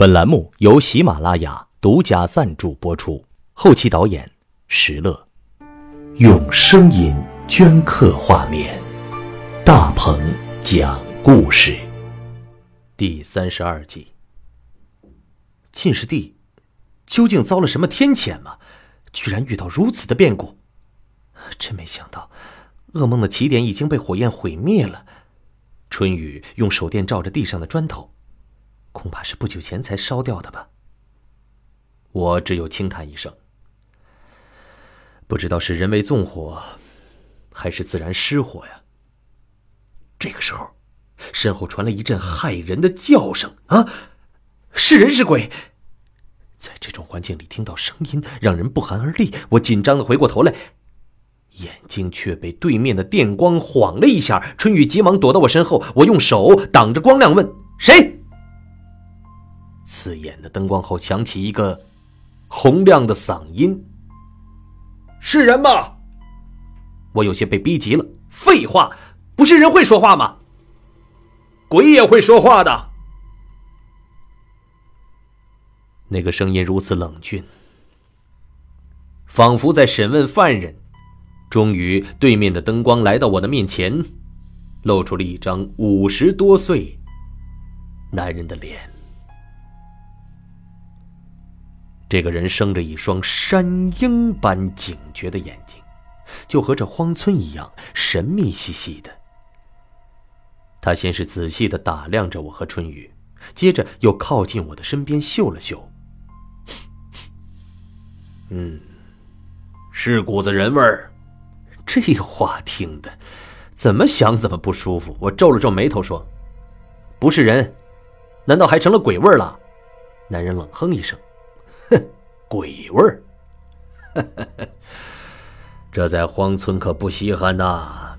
本栏目由喜马拉雅独家赞助播出，后期导演石乐，用声音镌刻画面，大鹏讲故事。第三十二集，晋士帝究竟遭了什么天谴吗？居然遇到如此的变故，真没想到，噩梦的起点已经被火焰毁灭了。春雨用手电照着地上的砖头。恐怕是不久前才烧掉的吧。我只有轻叹一声，不知道是人为纵火，还是自然失火呀。这个时候，身后传来一阵骇人的叫声啊！是人是鬼？在这种环境里听到声音，让人不寒而栗。我紧张的回过头来，眼睛却被对面的电光晃了一下。春雨急忙躲到我身后，我用手挡着光亮，问：“谁？”刺眼的灯光后，响起一个洪亮的嗓音：“是人吗？”我有些被逼急了。废话，不是人会说话吗？鬼也会说话的。那个声音如此冷峻，仿佛在审问犯人。终于，对面的灯光来到我的面前，露出了一张五十多岁男人的脸。这个人生着一双山鹰般警觉的眼睛，就和这荒村一样神秘兮兮的。他先是仔细的打量着我和春雨，接着又靠近我的身边嗅了嗅。嗯，是股子人味儿。这话听的，怎么想怎么不舒服。我皱了皱眉头说：“不是人，难道还成了鬼味儿了？”男人冷哼一声。哼，鬼味儿！这在荒村可不稀罕呐。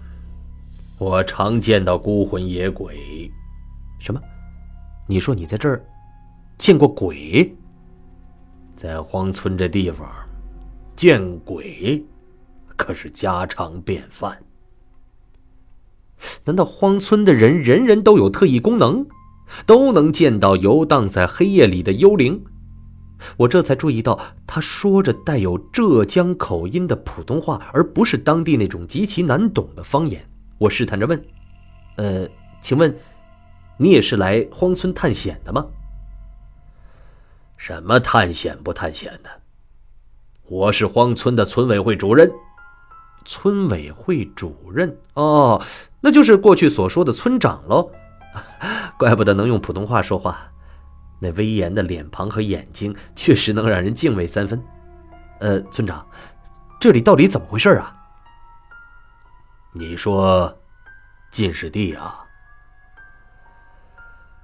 我常见到孤魂野鬼。什么？你说你在这儿见过鬼？在荒村这地方，见鬼可是家常便饭。难道荒村的人人人都有特异功能，都能见到游荡在黑夜里的幽灵？我这才注意到，他说着带有浙江口音的普通话，而不是当地那种极其难懂的方言。我试探着问：“呃，请问，你也是来荒村探险的吗？”“什么探险不探险的？我是荒村的村委会主任。”“村委会主任？哦，那就是过去所说的村长喽。怪不得能用普通话说话。”那威严的脸庞和眼睛，确实能让人敬畏三分。呃，村长，这里到底怎么回事啊？你说，晋士弟啊？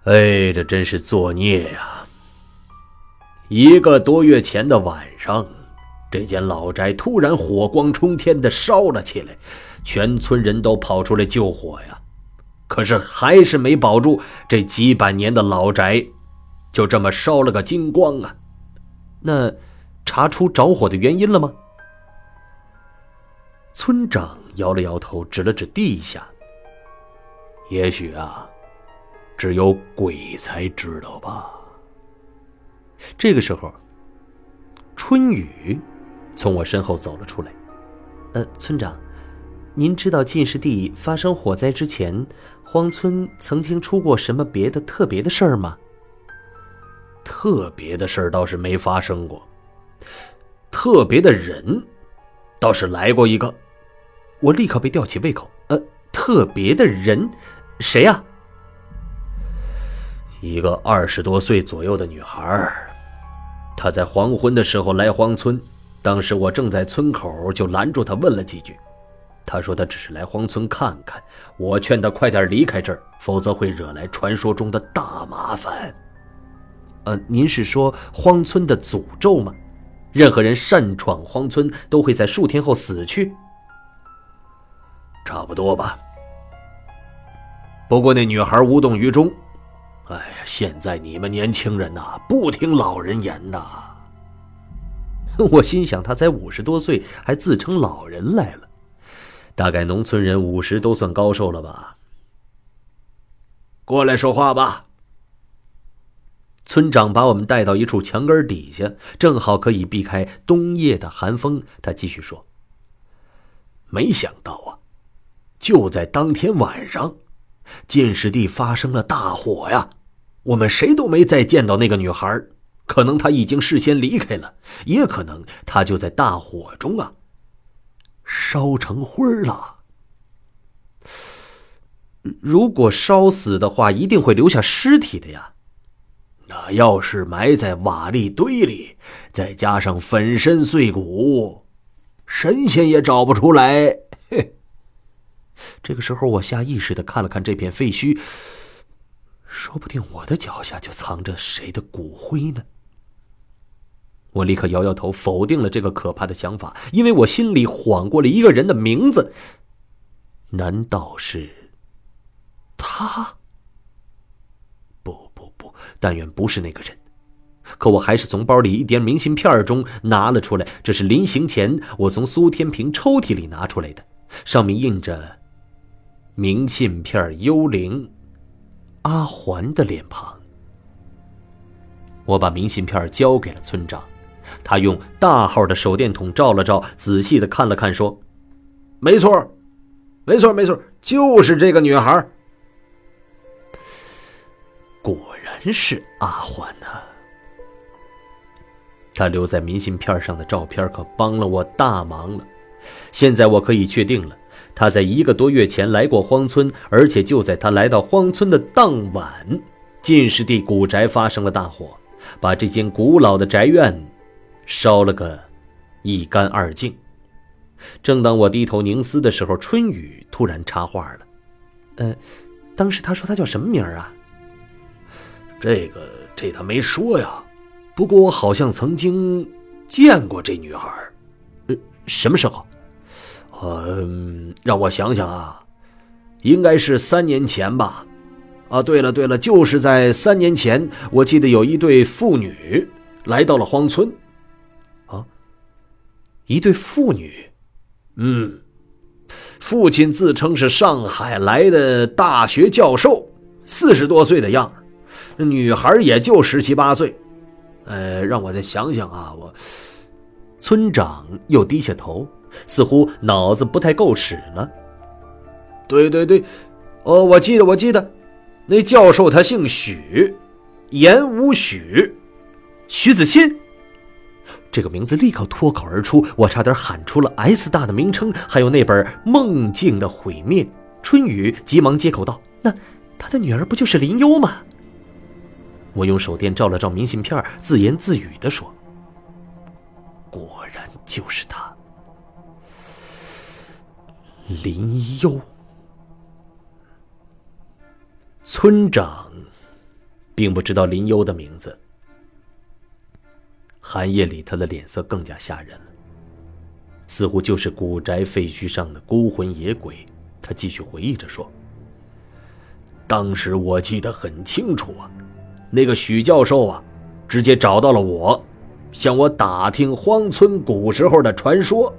哎，这真是作孽呀！一个多月前的晚上，这间老宅突然火光冲天的烧了起来，全村人都跑出来救火呀，可是还是没保住这几百年的老宅。就这么烧了个精光啊！那查出着火的原因了吗？村长摇了摇头，指了指地下。也许啊，只有鬼才知道吧。这个时候，春雨从我身后走了出来。呃，村长，您知道晋士帝发生火灾之前，荒村曾经出过什么别的特别的事儿吗？特别的事儿倒是没发生过，特别的人倒是来过一个，我立刻被吊起胃口。呃，特别的人，谁呀？一个二十多岁左右的女孩，她在黄昏的时候来荒村，当时我正在村口，就拦住她问了几句。她说她只是来荒村看看，我劝她快点离开这儿，否则会惹来传说中的大麻烦。呃，您是说荒村的诅咒吗？任何人擅闯荒村都会在数天后死去。差不多吧。不过那女孩无动于衷。哎呀，现在你们年轻人呐，不听老人言呐。我心想，他才五十多岁，还自称老人来了。大概农村人五十都算高寿了吧？过来说话吧。村长把我们带到一处墙根底下，正好可以避开冬夜的寒风。他继续说：“没想到啊，就在当天晚上，进士第发生了大火呀！我们谁都没再见到那个女孩，可能她已经事先离开了，也可能她就在大火中啊，烧成灰了。如果烧死的话，一定会留下尸体的呀。”那要是埋在瓦砾堆里，再加上粉身碎骨，神仙也找不出来。这个时候我下意识的看了看这片废墟，说不定我的脚下就藏着谁的骨灰呢。我立刻摇摇头，否定了这个可怕的想法，因为我心里晃过了一个人的名字。难道是他？但愿不是那个人，可我还是从包里一叠明信片中拿了出来。这是临行前我从苏天平抽屉里拿出来的，上面印着“明信片幽灵阿环”的脸庞。我把明信片交给了村长，他用大号的手电筒照了照，仔细的看了看，说：“没错，没错，没错，就是这个女孩。”果然真是阿欢呐！他留在明信片上的照片可帮了我大忙了。现在我可以确定了，他在一个多月前来过荒村，而且就在他来到荒村的当晚，进士第古宅发生了大火，把这间古老的宅院烧了个一干二净。正当我低头凝思的时候，春雨突然插话了：“呃，当时他说他叫什么名儿啊？”这个这他没说呀，不过我好像曾经见过这女孩，呃，什么时候？嗯，让我想想啊，应该是三年前吧。啊，对了对了，就是在三年前，我记得有一对父女来到了荒村。啊，一对父女，嗯，父亲自称是上海来的大学教授，四十多岁的样。女孩也就十七八岁，呃，让我再想想啊，我村长又低下头，似乎脑子不太够使了。对对对，哦，我记得，我记得，那教授他姓许，言无许，许子欣。这个名字立刻脱口而出，我差点喊出了 S 大的名称，还有那本《梦境的毁灭》。春雨急忙接口道：“那他的女儿不就是林幽吗？”我用手电照了照明信片，自言自语的说：“果然就是他，林优。”村长并不知道林优的名字。寒夜里，他的脸色更加吓人了，似乎就是古宅废墟上的孤魂野鬼。他继续回忆着说：“当时我记得很清楚啊。”那个许教授啊，直接找到了我，向我打听荒村古时候的传说。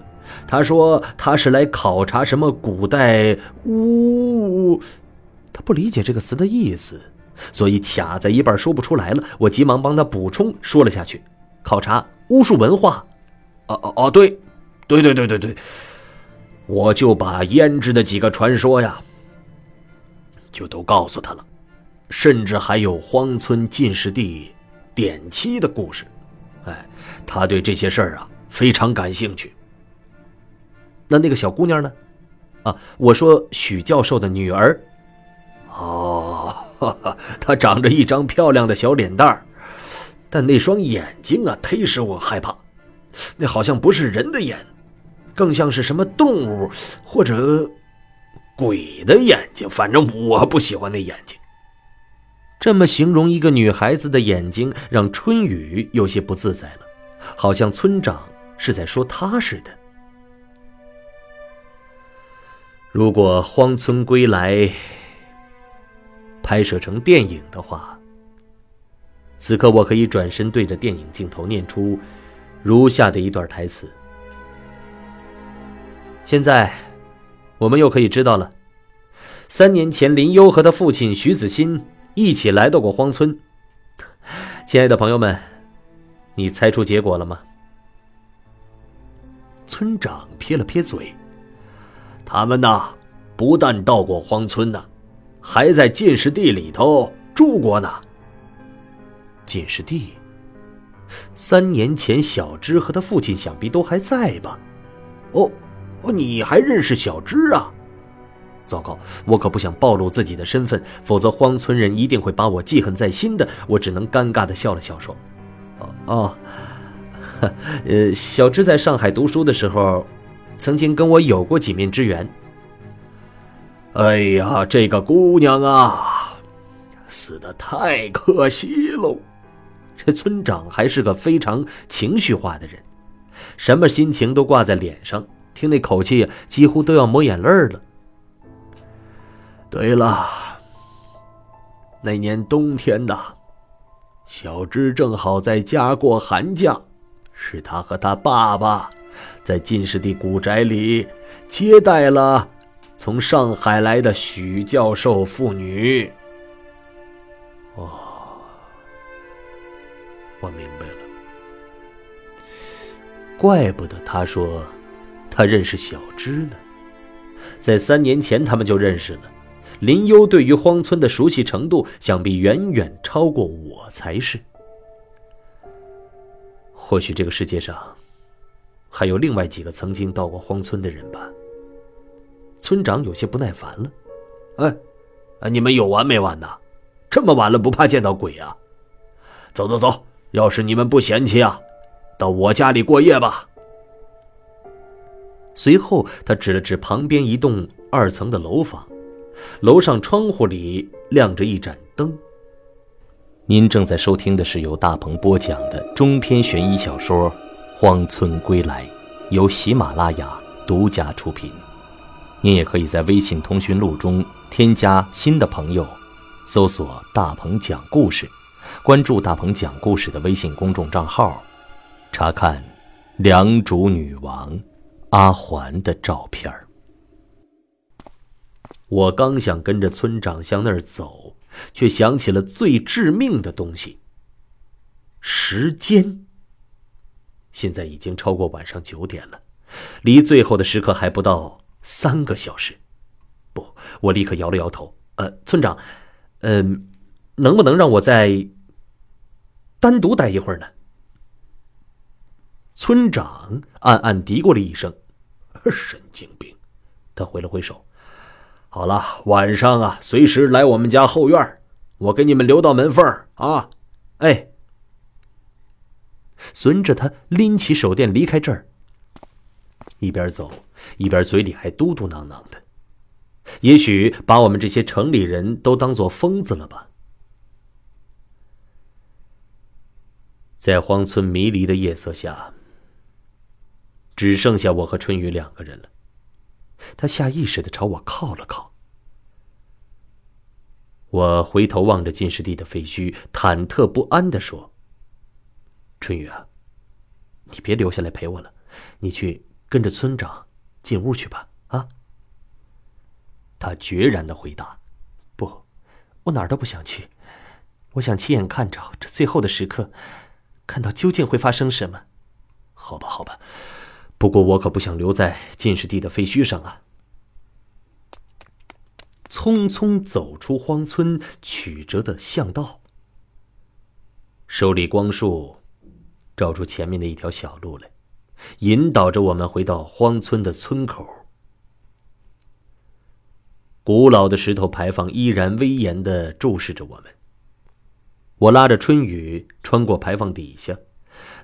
他说他是来考察什么古代巫，他不理解这个词的意思，所以卡在一半说不出来了。我急忙帮他补充说了下去：考察巫术文化。哦哦哦，对，对对对对对，我就把胭脂的几个传说呀，就都告诉他了。甚至还有荒村进士第点妻的故事，哎，他对这些事儿啊非常感兴趣。那那个小姑娘呢？啊，我说许教授的女儿。哦，她长着一张漂亮的小脸蛋儿，但那双眼睛啊忒使我害怕，那好像不是人的眼，更像是什么动物或者鬼的眼睛。反正我不喜欢那眼睛。这么形容一个女孩子的眼睛，让春雨有些不自在了，好像村长是在说他似的。如果《荒村归来》拍摄成电影的话，此刻我可以转身对着电影镜头念出如下的一段台词。现在，我们又可以知道了，三年前林幽和他父亲徐子欣。一起来到过荒村，亲爱的朋友们，你猜出结果了吗？村长撇了撇嘴。他们呐，不但到过荒村呢，还在进士地里头住过呢。进士地，三年前小芝和他父亲想必都还在吧？哦，哦，你还认识小芝啊？糟糕，我可不想暴露自己的身份，否则荒村人一定会把我记恨在心的。我只能尴尬的笑了笑，说：“哦哦，呃，小芝在上海读书的时候。”曾经跟我有过几面之缘。哎呀，这个姑娘啊，死的太可惜喽！这村长还是个非常情绪化的人，什么心情都挂在脸上，听那口气，几乎都要抹眼泪了。对了，那年冬天的，小芝正好在家过寒假，是他和他爸爸。在进士第古宅里接待了从上海来的许教授父女。哦，我明白了。怪不得他说他认识小芝呢，在三年前他们就认识了。林幽对于荒村的熟悉程度，想必远远超过我才是。或许这个世界上……还有另外几个曾经到过荒村的人吧。村长有些不耐烦了，哎，哎，你们有完没完呐？这么晚了不怕见到鬼啊？走走走，要是你们不嫌弃啊，到我家里过夜吧。随后，他指了指旁边一栋二层的楼房，楼上窗户里亮着一盏灯。您正在收听的是由大鹏播讲的中篇悬疑小说。荒村归来，由喜马拉雅独家出品。您也可以在微信通讯录中添加新的朋友，搜索“大鹏讲故事”，关注“大鹏讲故事”的微信公众账号，查看良渚女王阿环的照片我刚想跟着村长向那儿走，却想起了最致命的东西——时间。现在已经超过晚上九点了，离最后的时刻还不到三个小时。不，我立刻摇了摇头。呃，村长，嗯，能不能让我再单独待一会儿呢？村长暗暗嘀咕了一声：“神经病。”他挥了挥手：“好了，晚上啊，随时来我们家后院，我给你们留道门缝啊。”哎。随着他拎起手电离开这儿，一边走一边嘴里还嘟嘟囔囔的，也许把我们这些城里人都当做疯子了吧。在荒村迷离的夜色下，只剩下我和春雨两个人了。他下意识的朝我靠了靠，我回头望着进士地的废墟，忐忑不安的说。春雨啊，你别留下来陪我了，你去跟着村长进屋去吧。啊！他决然的回答：“不，我哪儿都不想去，我想亲眼看着这最后的时刻，看到究竟会发生什么。”好吧，好吧，不过我可不想留在进士第的废墟上啊。匆匆走出荒村，曲折的巷道，手里光束。照出前面的一条小路来，引导着我们回到荒村的村口。古老的石头牌坊依然威严的注视着我们。我拉着春雨穿过牌坊底下，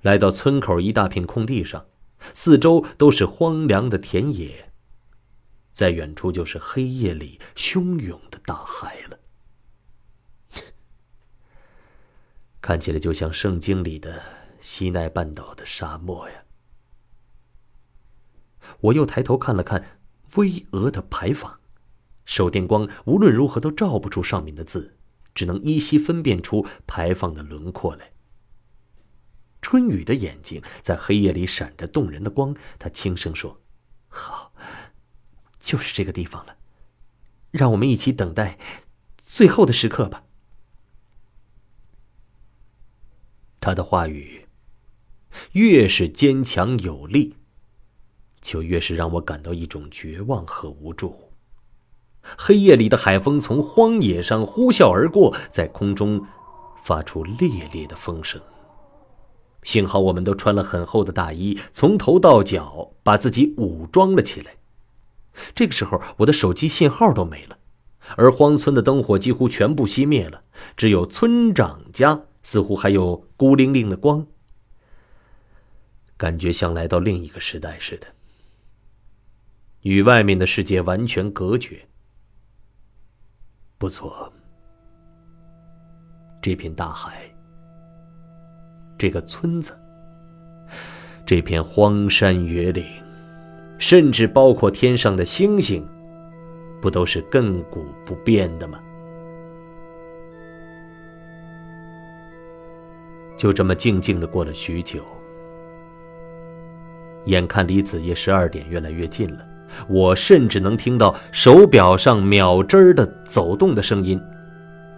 来到村口一大片空地上，四周都是荒凉的田野，在远处就是黑夜里汹涌的大海了，看起来就像圣经里的。西奈半岛的沙漠呀！我又抬头看了看巍峨的牌坊，手电光无论如何都照不出上面的字，只能依稀分辨出牌坊的轮廓来。春雨的眼睛在黑夜里闪着动人的光，他轻声说：“好，就是这个地方了，让我们一起等待最后的时刻吧。”他的话语越是坚强有力，就越是让我感到一种绝望和无助。黑夜里的海风从荒野上呼啸而过，在空中发出烈烈的风声。幸好我们都穿了很厚的大衣，从头到脚把自己武装了起来。这个时候，我的手机信号都没了，而荒村的灯火几乎全部熄灭了，只有村长家似乎还有孤零零的光，感觉像来到另一个时代似的，与外面的世界完全隔绝。不错，这片大海，这个村子，这片荒山野岭，甚至包括天上的星星，不都是亘古不变的吗？就这么静静的过了许久，眼看离子夜十二点越来越近了。我甚至能听到手表上秒针儿的走动的声音，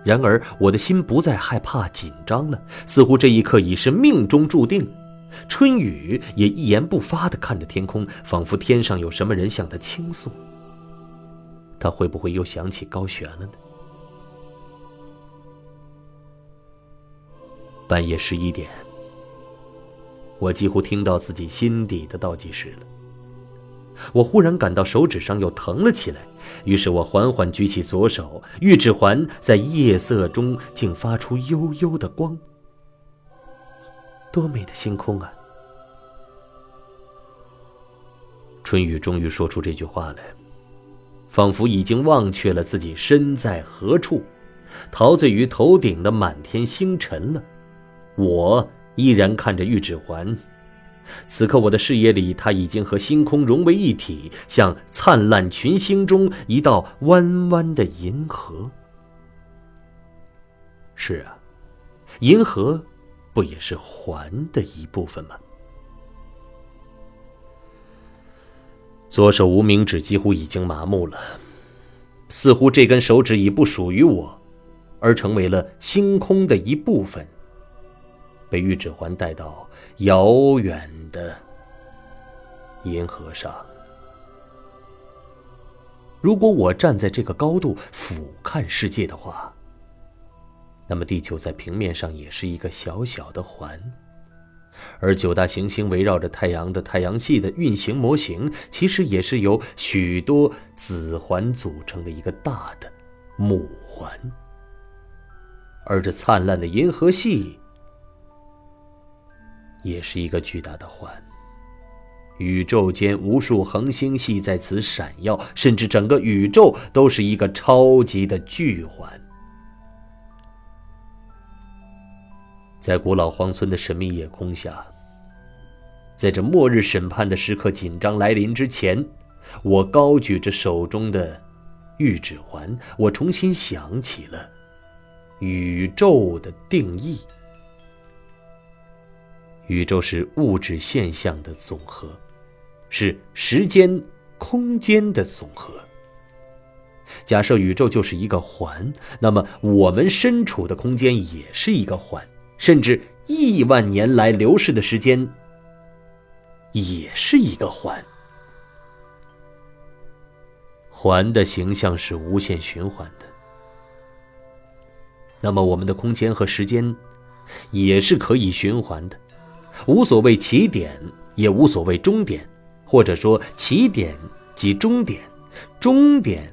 然而我的心不再害怕紧张了，似乎这一刻已是命中注定。春雨也一言不发地看着天空，仿佛天上有什么人向他倾诉。他会不会又想起高悬了呢？半夜十一点，我几乎听到自己心底的倒计时了。我忽然感到手指上又疼了起来，于是我缓缓举起左手，玉指环在夜色中竟发出幽幽的光。多美的星空啊！春雨终于说出这句话来，仿佛已经忘却了自己身在何处，陶醉于头顶的满天星辰了。我依然看着玉指环。此刻，我的视野里，它已经和星空融为一体，像灿烂群星中一道弯弯的银河。是啊，银河不也是环的一部分吗？左手无名指几乎已经麻木了，似乎这根手指已不属于我，而成为了星空的一部分。被玉指环带到遥远的银河上。如果我站在这个高度俯瞰世界的话，那么地球在平面上也是一个小小的环，而九大行星围绕着太阳的太阳系的运行模型，其实也是由许多子环组成的一个大的母环，而这灿烂的银河系。也是一个巨大的环，宇宙间无数恒星系在此闪耀，甚至整个宇宙都是一个超级的巨环。在古老荒村的神秘夜空下，在这末日审判的时刻紧张来临之前，我高举着手中的玉指环，我重新想起了宇宙的定义。宇宙是物质现象的总和，是时间、空间的总和。假设宇宙就是一个环，那么我们身处的空间也是一个环，甚至亿万年来流逝的时间也是一个环。环的形象是无限循环的，那么我们的空间和时间也是可以循环的。无所谓起点，也无所谓终点，或者说起点即终点，终点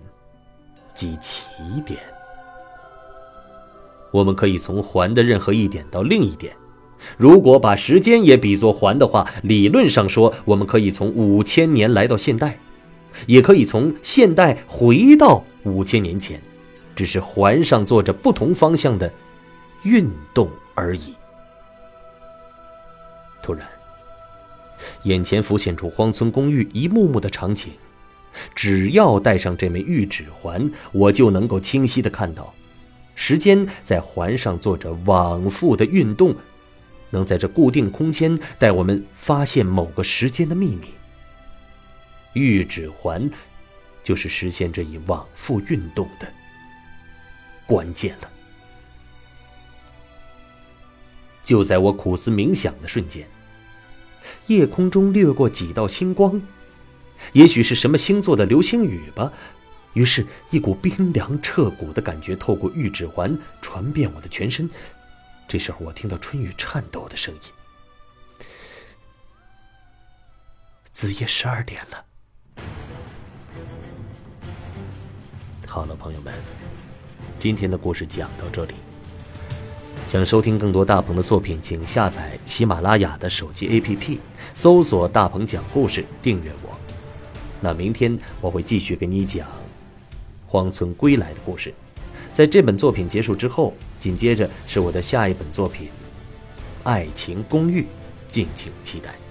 即起点。我们可以从环的任何一点到另一点。如果把时间也比作环的话，理论上说，我们可以从五千年来到现代，也可以从现代回到五千年前，只是环上做着不同方向的运动而已。突然，眼前浮现出荒村公寓一幕幕的场景。只要戴上这枚玉指环，我就能够清晰的看到，时间在环上做着往复的运动，能在这固定空间带我们发现某个时间的秘密。玉指环，就是实现这一往复运动的关键了。就在我苦思冥想的瞬间，夜空中掠过几道星光，也许是什么星座的流星雨吧。于是，一股冰凉彻骨的感觉透过玉指环传遍我的全身。这时候，我听到春雨颤抖的声音：“子夜十二点了。”好了，朋友们，今天的故事讲到这里。想收听更多大鹏的作品，请下载喜马拉雅的手机 APP，搜索“大鹏讲故事”，订阅我。那明天我会继续给你讲。荒村归来的故事，在这本作品结束之后，紧接着是我的下一本作品《爱情公寓》，敬请期待。